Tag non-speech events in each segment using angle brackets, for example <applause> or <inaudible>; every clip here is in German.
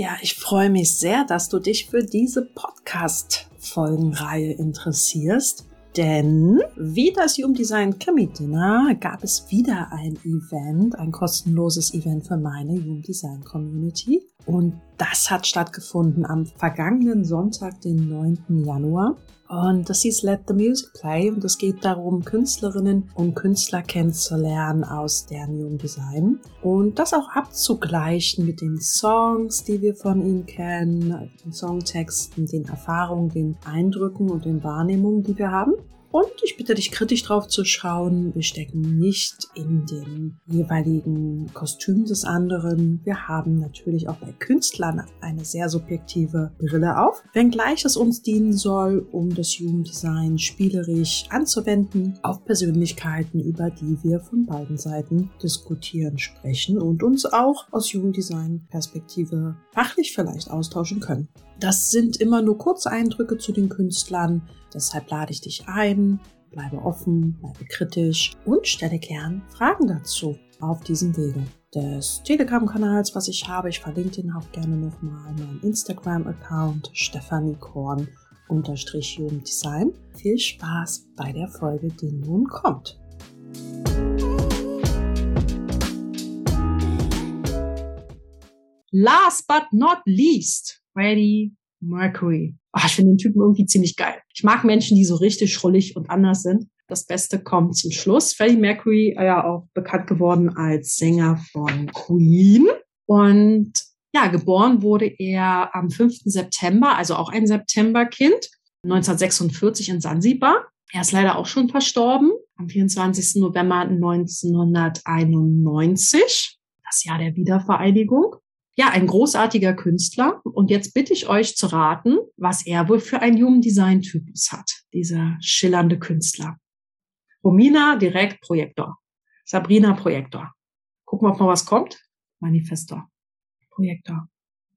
Ja, ich freue mich sehr, dass du dich für diese Podcast-Folgenreihe interessierst. Denn wie das Human Design Chemie Dinner gab es wieder ein Event, ein kostenloses Event für meine Human Design Community. Und das hat stattgefunden am vergangenen Sonntag, den 9. Januar. Und das hieß Let the Music Play und es geht darum, Künstlerinnen und Künstler kennenzulernen aus deren Human Design und das auch abzugleichen mit den Songs, die wir von ihnen kennen, den Songtexten, den Erfahrungen, den Eindrücken und den Wahrnehmungen, die wir haben. Und ich bitte dich kritisch drauf zu schauen. Wir stecken nicht in den jeweiligen Kostüm des anderen. Wir haben natürlich auch bei Künstlern eine sehr subjektive Brille auf, wenngleich es uns dienen soll, um das Jugenddesign spielerisch anzuwenden auf Persönlichkeiten, über die wir von beiden Seiten diskutieren, sprechen und uns auch aus Jugenddesign-Perspektive fachlich vielleicht austauschen können. Das sind immer nur kurze Eindrücke zu den Künstlern. Deshalb lade ich dich ein, bleibe offen, bleibe kritisch und stelle gern Fragen dazu auf diesem Wege des Telegram-Kanals, was ich habe. Ich verlinke den auch gerne nochmal meinen Instagram-Account Stefanie Korn unterstrich Jugenddesign. Viel Spaß bei der Folge, die nun kommt. Last but not least, Freddie Mercury. Oh, ich finde den Typen irgendwie ziemlich geil. Ich mag Menschen, die so richtig schrullig und anders sind. Das Beste kommt zum Schluss. Freddie Mercury, äh, ja auch bekannt geworden als Sänger von Queen. Und ja, geboren wurde er am 5. September, also auch ein Septemberkind, 1946 in Sansibar. Er ist leider auch schon verstorben, am 24. November 1991, das Jahr der Wiedervereinigung ja, ein großartiger Künstler. Und jetzt bitte ich euch zu raten, was er wohl für ein Human Design Typus hat, dieser schillernde Künstler. Romina direkt Projektor. Sabrina Projektor. Gucken wir, noch was kommt. Manifestor. Projektor.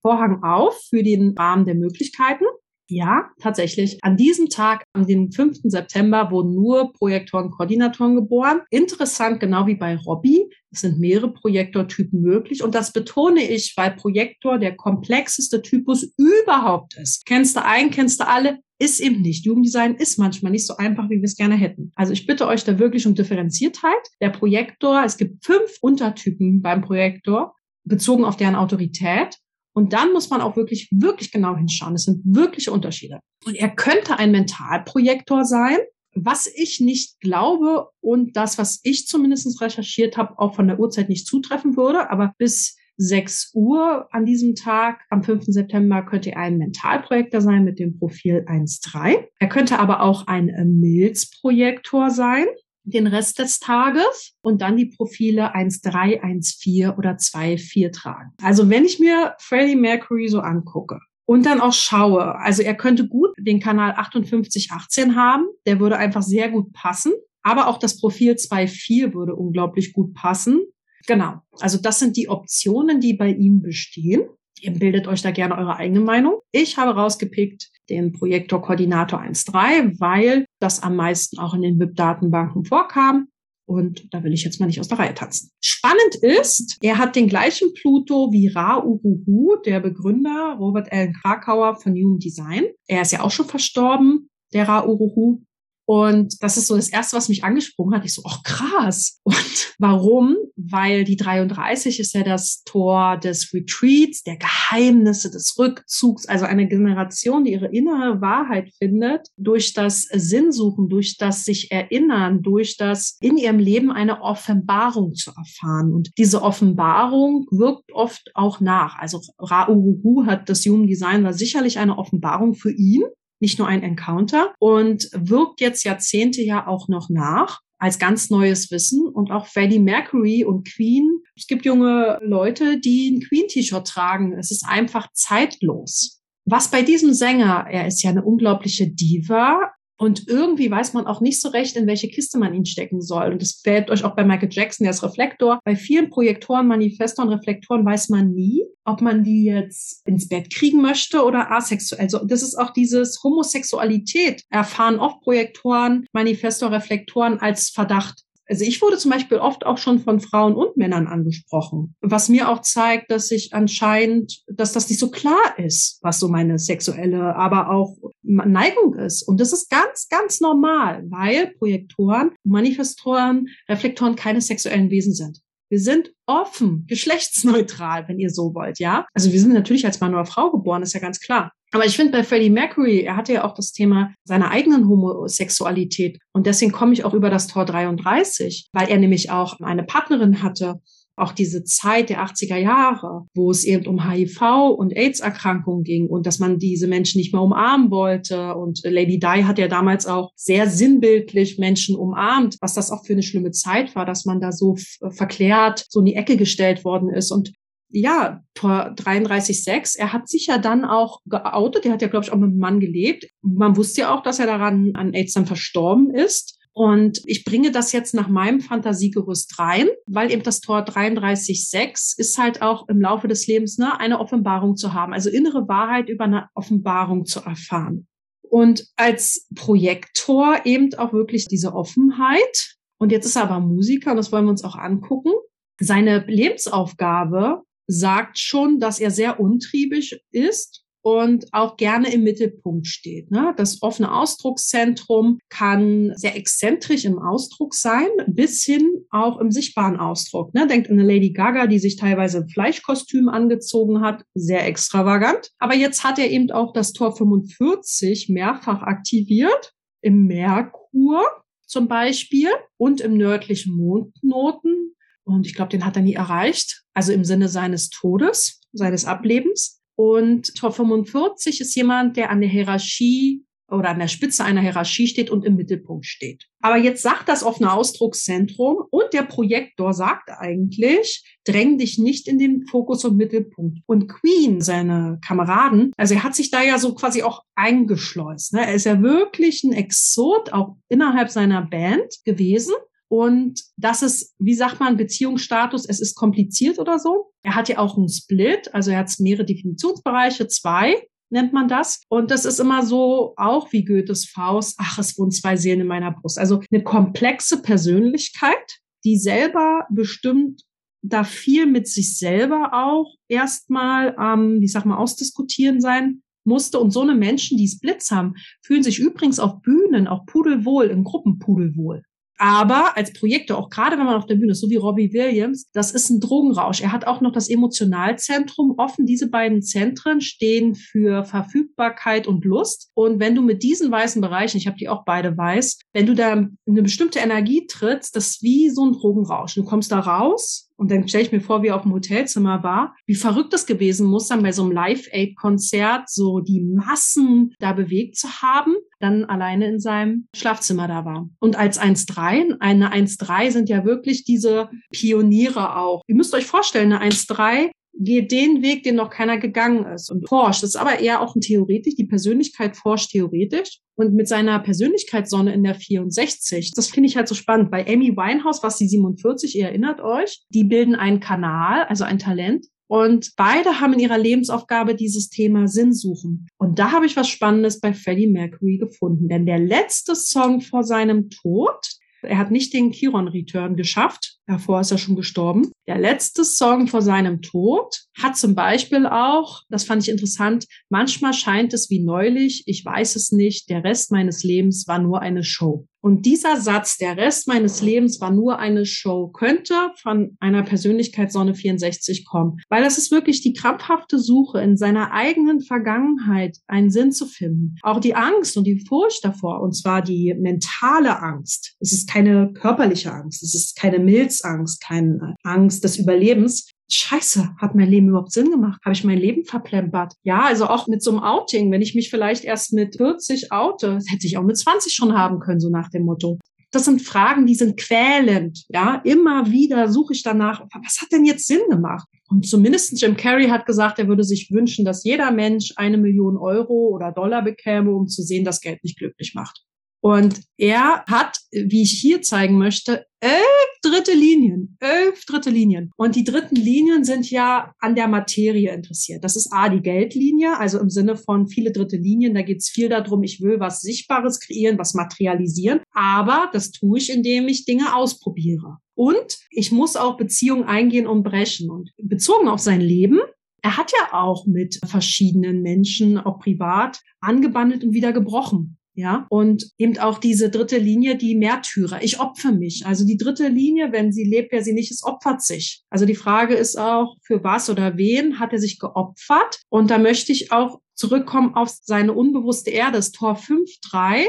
Vorhang auf für den Rahmen der Möglichkeiten. Ja, tatsächlich. An diesem Tag, am 5. September, wurden nur Projektoren, Koordinatoren geboren. Interessant, genau wie bei Robbie. Es sind mehrere Projektortypen möglich. Und das betone ich, weil Projektor der komplexeste Typus überhaupt ist. Kennst du einen, kennst du alle? Ist eben nicht. Jugenddesign ist manchmal nicht so einfach, wie wir es gerne hätten. Also ich bitte euch da wirklich um Differenziertheit. Der Projektor, es gibt fünf Untertypen beim Projektor, bezogen auf deren Autorität. Und dann muss man auch wirklich, wirklich genau hinschauen. Es sind wirkliche Unterschiede. Und er könnte ein Mentalprojektor sein, was ich nicht glaube und das, was ich zumindest recherchiert habe, auch von der Uhrzeit nicht zutreffen würde. Aber bis 6 Uhr an diesem Tag, am 5. September, könnte er ein Mentalprojektor sein mit dem Profil 1.3. Er könnte aber auch ein Milzprojektor sein den Rest des Tages und dann die Profile 1.3, 1.4 oder 2.4 tragen. Also wenn ich mir Freddie Mercury so angucke und dann auch schaue, also er könnte gut den Kanal 5818 haben, der würde einfach sehr gut passen, aber auch das Profil 2.4 würde unglaublich gut passen. Genau, also das sind die Optionen, die bei ihm bestehen. Ihr bildet euch da gerne eure eigene Meinung. Ich habe rausgepickt den Projektor Koordinator 1.3, weil das am meisten auch in den WIP-Datenbanken vorkam. Und da will ich jetzt mal nicht aus der Reihe tanzen. Spannend ist, er hat den gleichen Pluto wie Ra Uruhu, der Begründer Robert Allen Krakauer von Human Design. Er ist ja auch schon verstorben, der Ra Uruhu. Und das ist so das Erste, was mich angesprungen hat. Ich so, ach krass. Und <laughs> warum? Weil die 33 ist ja das Tor des Retreats, der Geheimnisse, des Rückzugs, also eine Generation, die ihre innere Wahrheit findet, durch das Sinnsuchen, durch das sich erinnern, durch das in ihrem Leben eine Offenbarung zu erfahren. Und diese Offenbarung wirkt oft auch nach. Also Ra Uruhu hat das Human Design war sicherlich eine Offenbarung für ihn, nicht nur ein Encounter und wirkt jetzt Jahrzehnte ja auch noch nach als ganz neues Wissen und auch Freddie Mercury und Queen. Es gibt junge Leute, die ein Queen-T-Shirt tragen. Es ist einfach zeitlos. Was bei diesem Sänger, er ist ja eine unglaubliche Diva, und irgendwie weiß man auch nicht so recht, in welche Kiste man ihn stecken soll. Und das fällt euch auch bei Michael Jackson, der ist Reflektor. Bei vielen Projektoren, Manifestoren, Reflektoren weiß man nie, ob man die jetzt ins Bett kriegen möchte oder asexuell. Also das ist auch dieses Homosexualität erfahren oft Projektoren, Manifestor, Reflektoren als Verdacht. Also ich wurde zum Beispiel oft auch schon von Frauen und Männern angesprochen, was mir auch zeigt, dass ich anscheinend, dass das nicht so klar ist, was so meine sexuelle, aber auch Neigung ist. Und das ist ganz, ganz normal, weil Projektoren, Manifestoren, Reflektoren keine sexuellen Wesen sind. Wir sind offen, geschlechtsneutral, wenn ihr so wollt, ja. Also wir sind natürlich als Mann oder Frau geboren, ist ja ganz klar. Aber ich finde bei Freddie Mercury, er hatte ja auch das Thema seiner eigenen Homosexualität. Und deswegen komme ich auch über das Tor 33, weil er nämlich auch eine Partnerin hatte, auch diese Zeit der 80er Jahre, wo es eben um HIV und AIDS-Erkrankungen ging und dass man diese Menschen nicht mehr umarmen wollte. Und Lady Di hat ja damals auch sehr sinnbildlich Menschen umarmt, was das auch für eine schlimme Zeit war, dass man da so verklärt so in die Ecke gestellt worden ist. Und ja, Tor 33.6, er hat sich ja dann auch geoutet. Er hat ja, glaube ich, auch mit einem Mann gelebt. Man wusste ja auch, dass er daran an AIDS dann verstorben ist. Und ich bringe das jetzt nach meinem Fantasiegerüst rein, weil eben das Tor 33.6 ist halt auch im Laufe des Lebens ne, eine Offenbarung zu haben, also innere Wahrheit über eine Offenbarung zu erfahren. Und als Projektor eben auch wirklich diese Offenheit. Und jetzt ist er aber Musiker und das wollen wir uns auch angucken. Seine Lebensaufgabe sagt schon, dass er sehr untriebig ist und auch gerne im Mittelpunkt steht. Ne? Das offene Ausdruckszentrum kann sehr exzentrisch im Ausdruck sein, bis hin auch im sichtbaren Ausdruck. Ne? Denkt an eine Lady Gaga, die sich teilweise ein Fleischkostüm angezogen hat, sehr extravagant. Aber jetzt hat er eben auch das Tor 45 mehrfach aktiviert, im Merkur zum Beispiel und im nördlichen Mondknoten. Und ich glaube, den hat er nie erreicht. Also im Sinne seines Todes, seines Ablebens. Und Tor 45 ist jemand, der an der Hierarchie oder an der Spitze einer Hierarchie steht und im Mittelpunkt steht. Aber jetzt sagt das offene Ausdruckszentrum und der Projektor sagt eigentlich, dräng dich nicht in den Fokus und Mittelpunkt. Und Queen, seine Kameraden, also er hat sich da ja so quasi auch eingeschleust. Ne? Er ist ja wirklich ein Exot, auch innerhalb seiner Band gewesen. Und das ist, wie sagt man, Beziehungsstatus, es ist kompliziert oder so. Er hat ja auch einen Split, also er hat mehrere Definitionsbereiche, zwei nennt man das. Und das ist immer so, auch wie Goethes Faust, ach, es wohnen zwei Seelen in meiner Brust. Also eine komplexe Persönlichkeit, die selber bestimmt da viel mit sich selber auch erstmal, ähm, wie sag mal, ausdiskutieren sein musste. Und so eine Menschen, die Splits haben, fühlen sich übrigens auf Bühnen auch pudelwohl, in Gruppen pudelwohl. Aber als Projektor, auch gerade wenn man auf der Bühne ist, so wie Robbie Williams, das ist ein Drogenrausch. Er hat auch noch das Emotionalzentrum offen. Diese beiden Zentren stehen für Verfügbarkeit und Lust. Und wenn du mit diesen weißen Bereichen, ich habe die auch beide weiß, wenn du da eine bestimmte Energie trittst, das ist wie so ein Drogenrausch. Du kommst da raus und dann stelle ich mir vor, wie er auf dem Hotelzimmer war, wie verrückt es gewesen muss, dann bei so einem Live-Aid-Konzert so die Massen da bewegt zu haben, dann alleine in seinem Schlafzimmer da war. Und als 1.3, eine 1.3 sind ja wirklich diese Pioniere auch. Ihr müsst euch vorstellen, eine 1.3 geht den Weg, den noch keiner gegangen ist und forscht. Das ist aber eher auch ein theoretisch, die Persönlichkeit forscht theoretisch und mit seiner Persönlichkeitssonne in der 64. Das finde ich halt so spannend. Bei Amy Winehouse, was die 47, ihr erinnert euch, die bilden einen Kanal, also ein Talent. Und beide haben in ihrer Lebensaufgabe dieses Thema Sinn suchen. Und da habe ich was Spannendes bei Freddie Mercury gefunden. Denn der letzte Song vor seinem Tod, er hat nicht den Chiron-Return geschafft. Davor ist er schon gestorben. Der letzte Song vor seinem Tod hat zum Beispiel auch, das fand ich interessant, manchmal scheint es wie neulich, ich weiß es nicht, der Rest meines Lebens war nur eine Show. Und dieser Satz, der Rest meines Lebens war nur eine Show, könnte von einer Persönlichkeitssonne 64 kommen. Weil das ist wirklich die krampfhafte Suche in seiner eigenen Vergangenheit einen Sinn zu finden. Auch die Angst und die Furcht davor, und zwar die mentale Angst. Es ist keine körperliche Angst, es ist keine Milzangst, keine Angst des Überlebens, Scheiße, hat mein Leben überhaupt Sinn gemacht? Habe ich mein Leben verplempert? Ja, also auch mit so einem Outing, wenn ich mich vielleicht erst mit 40 oute, hätte ich auch mit 20 schon haben können, so nach dem Motto. Das sind Fragen, die sind quälend. Ja, immer wieder suche ich danach, was hat denn jetzt Sinn gemacht? Und zumindest Jim Carrey hat gesagt, er würde sich wünschen, dass jeder Mensch eine Million Euro oder Dollar bekäme, um zu sehen, dass Geld nicht glücklich macht. Und er hat, wie ich hier zeigen möchte, elf dritte Linien, elf dritte Linien. Und die dritten Linien sind ja an der Materie interessiert. Das ist A, die Geldlinie, also im Sinne von viele dritte Linien. Da geht es viel darum, ich will was Sichtbares kreieren, was materialisieren. Aber das tue ich, indem ich Dinge ausprobiere. Und ich muss auch Beziehungen eingehen und brechen. Und bezogen auf sein Leben er hat ja auch mit verschiedenen Menschen, auch privat, angebandelt und wieder gebrochen. Ja, und eben auch diese dritte Linie, die Märtyrer. Ich opfe mich. Also die dritte Linie, wenn sie lebt, wer sie nicht ist, opfert sich. Also die Frage ist auch, für was oder wen hat er sich geopfert? Und da möchte ich auch zurückkommen auf seine unbewusste Erde. Das Tor 5.3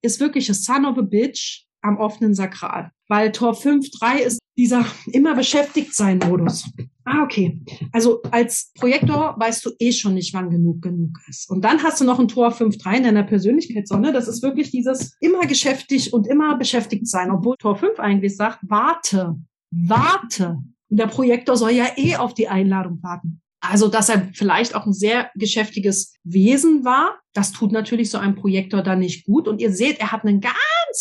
ist wirklich a son of a bitch am offenen Sakral. Weil Tor 5.3 ist dieser immer beschäftigt sein Modus. Ah, okay. Also als Projektor weißt du eh schon nicht, wann genug genug ist. Und dann hast du noch ein Tor 5.3 in deiner Persönlichkeitssonne. Das ist wirklich dieses immer geschäftig und immer beschäftigt sein, obwohl Tor 5 eigentlich sagt, warte, warte. Und der Projektor soll ja eh auf die Einladung warten. Also, dass er vielleicht auch ein sehr geschäftiges Wesen war, das tut natürlich so einem Projektor dann nicht gut. Und ihr seht, er hat einen ganz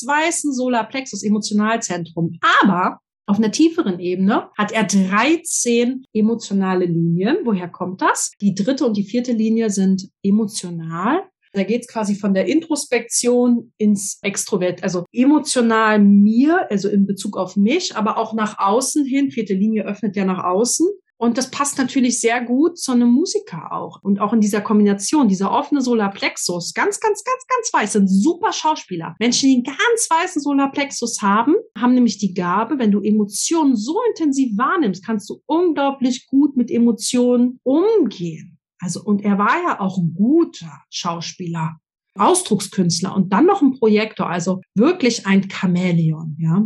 weißen Solarplexus, Emotionalzentrum. Aber auf einer tieferen Ebene hat er 13 emotionale Linien. Woher kommt das? Die dritte und die vierte Linie sind emotional. Da geht es quasi von der Introspektion ins Extrovert, also emotional mir, also in Bezug auf mich, aber auch nach außen hin. Vierte Linie öffnet ja nach außen. Und das passt natürlich sehr gut zu einem Musiker auch. Und auch in dieser Kombination, dieser offene Solarplexus, ganz, ganz, ganz, ganz weiß, sind super Schauspieler. Menschen, die einen ganz weißen Solarplexus haben, haben nämlich die Gabe, wenn du Emotionen so intensiv wahrnimmst, kannst du unglaublich gut mit Emotionen umgehen. Also, und er war ja auch ein guter Schauspieler. Ausdruckskünstler und dann noch ein Projektor, also wirklich ein Chamäleon, ja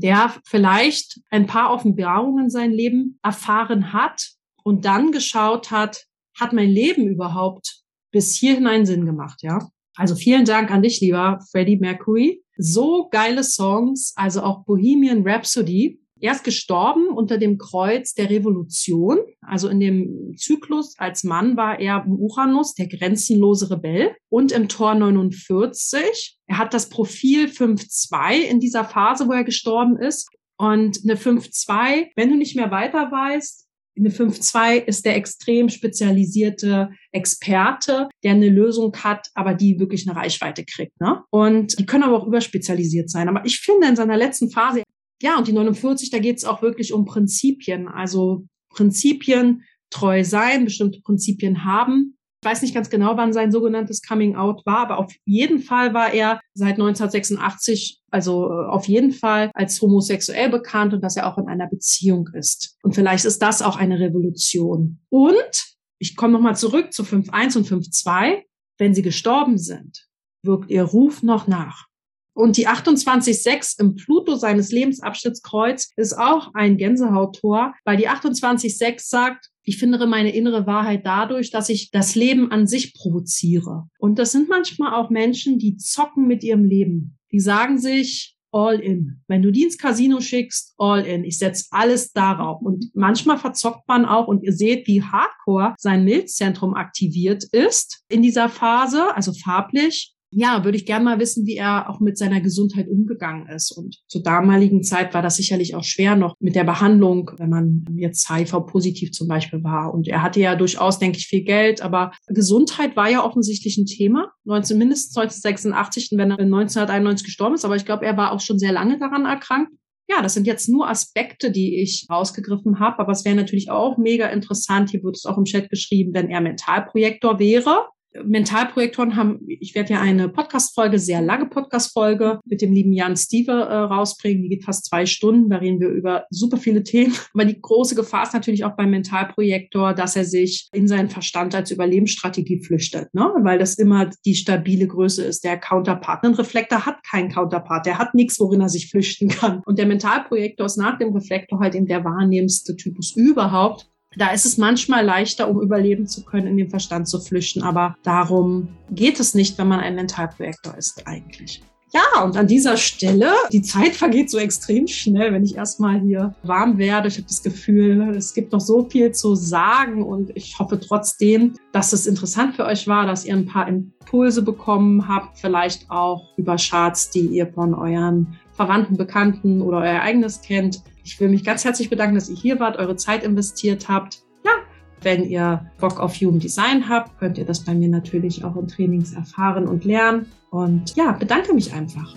der vielleicht ein paar Offenbarungen in seinem Leben erfahren hat und dann geschaut hat, hat mein Leben überhaupt bis hierhin einen Sinn gemacht, ja? Also vielen Dank an dich, lieber Freddie Mercury. So geile Songs, also auch Bohemian Rhapsody. Er ist gestorben unter dem Kreuz der Revolution. Also in dem Zyklus als Mann war er Uranus, der grenzenlose Rebell, und im Tor 49. Er hat das Profil 5-2 in dieser Phase, wo er gestorben ist. Und eine 5-2, wenn du nicht mehr weiter weißt, eine 5-2 ist der extrem spezialisierte Experte, der eine Lösung hat, aber die wirklich eine Reichweite kriegt. Ne? Und die können aber auch überspezialisiert sein. Aber ich finde in seiner letzten Phase, ja, und die 49, da geht es auch wirklich um Prinzipien. Also Prinzipien treu sein, bestimmte Prinzipien haben. Ich weiß nicht ganz genau, wann sein sogenanntes Coming Out war, aber auf jeden Fall war er seit 1986, also äh, auf jeden Fall als homosexuell bekannt und dass er auch in einer Beziehung ist. Und vielleicht ist das auch eine Revolution. Und ich komme nochmal zurück zu 5.1 und 5.2. Wenn sie gestorben sind, wirkt ihr Ruf noch nach. Und die 28.6 im Pluto seines Lebensabschnittskreuz ist auch ein Gänsehauttor, weil die 28.6 sagt, ich finde meine innere Wahrheit dadurch, dass ich das Leben an sich provoziere. Und das sind manchmal auch Menschen, die zocken mit ihrem Leben. Die sagen sich, all in. Wenn du die ins Casino schickst, all in. Ich setze alles darauf. Und manchmal verzockt man auch und ihr seht, wie hardcore sein Milzzentrum aktiviert ist in dieser Phase, also farblich ja, würde ich gerne mal wissen, wie er auch mit seiner Gesundheit umgegangen ist. Und zur damaligen Zeit war das sicherlich auch schwer noch mit der Behandlung, wenn man jetzt HIV-positiv zum Beispiel war. Und er hatte ja durchaus, denke ich, viel Geld, aber Gesundheit war ja offensichtlich ein Thema. 19, mindestens 1986, wenn er 1991 gestorben ist. Aber ich glaube, er war auch schon sehr lange daran erkrankt. Ja, das sind jetzt nur Aspekte, die ich rausgegriffen habe, aber es wäre natürlich auch mega interessant, hier wird es auch im Chat geschrieben, wenn er Mentalprojektor wäre Mentalprojektoren haben, ich werde ja eine Podcast-Folge, sehr lange Podcast-Folge mit dem lieben Jan Stieve äh, rausbringen. Die geht fast zwei Stunden. Da reden wir über super viele Themen. <laughs> Aber die große Gefahr ist natürlich auch beim Mentalprojektor, dass er sich in seinen Verstand als Überlebensstrategie flüchtet, ne? weil das immer die stabile Größe ist. Der Counterpart. Ein Reflektor hat keinen Counterpart. Der hat nichts, worin er sich flüchten kann. Und der Mentalprojektor ist nach dem Reflektor halt eben der wahrnehmendste Typus überhaupt. Da ist es manchmal leichter, um überleben zu können, in den Verstand zu flüchten. Aber darum geht es nicht, wenn man ein Mentalprojektor ist eigentlich. Ja, und an dieser Stelle, die Zeit <laughs> vergeht so extrem schnell, wenn ich erstmal hier warm werde. Ich habe das Gefühl, es gibt noch so viel zu sagen und ich hoffe trotzdem, dass es interessant für euch war, dass ihr ein paar Impulse bekommen habt, vielleicht auch über Charts, die ihr von euren Verwandten, Bekannten oder euer eigenes kennt. Ich will mich ganz herzlich bedanken, dass ihr hier wart, eure Zeit investiert habt. Wenn ihr Bock auf Human Design habt, könnt ihr das bei mir natürlich auch in Trainings erfahren und lernen. Und ja, bedanke mich einfach.